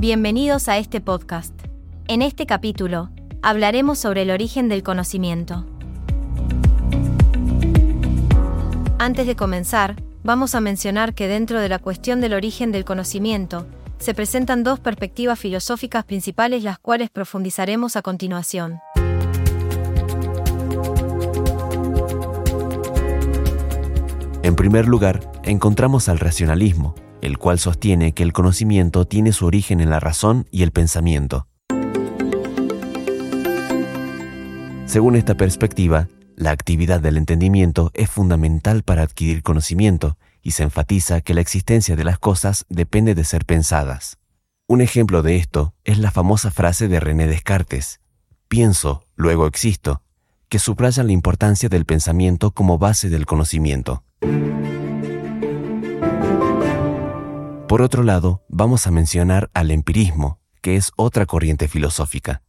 Bienvenidos a este podcast. En este capítulo, hablaremos sobre el origen del conocimiento. Antes de comenzar, vamos a mencionar que dentro de la cuestión del origen del conocimiento, se presentan dos perspectivas filosóficas principales las cuales profundizaremos a continuación. En primer lugar, encontramos al racionalismo, el cual sostiene que el conocimiento tiene su origen en la razón y el pensamiento. Según esta perspectiva, la actividad del entendimiento es fundamental para adquirir conocimiento y se enfatiza que la existencia de las cosas depende de ser pensadas. Un ejemplo de esto es la famosa frase de René Descartes, pienso, luego existo, que subraya la importancia del pensamiento como base del conocimiento. Por otro lado, vamos a mencionar al empirismo, que es otra corriente filosófica.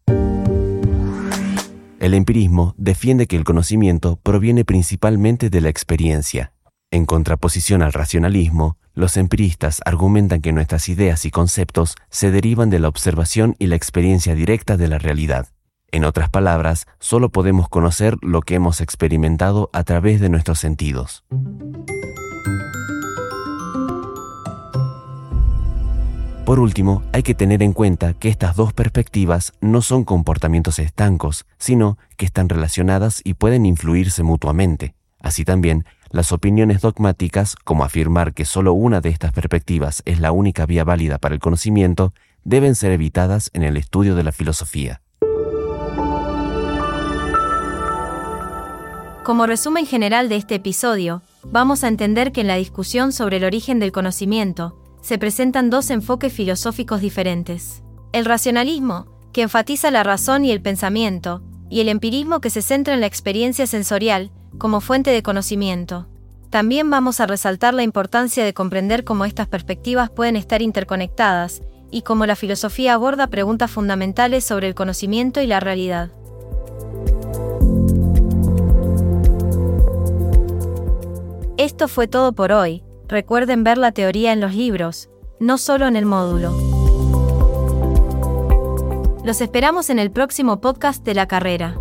El empirismo defiende que el conocimiento proviene principalmente de la experiencia. En contraposición al racionalismo, los empiristas argumentan que nuestras ideas y conceptos se derivan de la observación y la experiencia directa de la realidad. En otras palabras, solo podemos conocer lo que hemos experimentado a través de nuestros sentidos. Por último, hay que tener en cuenta que estas dos perspectivas no son comportamientos estancos, sino que están relacionadas y pueden influirse mutuamente. Así también, las opiniones dogmáticas, como afirmar que solo una de estas perspectivas es la única vía válida para el conocimiento, deben ser evitadas en el estudio de la filosofía. Como resumen general de este episodio, vamos a entender que en la discusión sobre el origen del conocimiento, se presentan dos enfoques filosóficos diferentes. El racionalismo, que enfatiza la razón y el pensamiento, y el empirismo que se centra en la experiencia sensorial como fuente de conocimiento. También vamos a resaltar la importancia de comprender cómo estas perspectivas pueden estar interconectadas y cómo la filosofía aborda preguntas fundamentales sobre el conocimiento y la realidad. Esto fue todo por hoy recuerden ver la teoría en los libros, no solo en el módulo. Los esperamos en el próximo podcast de la carrera.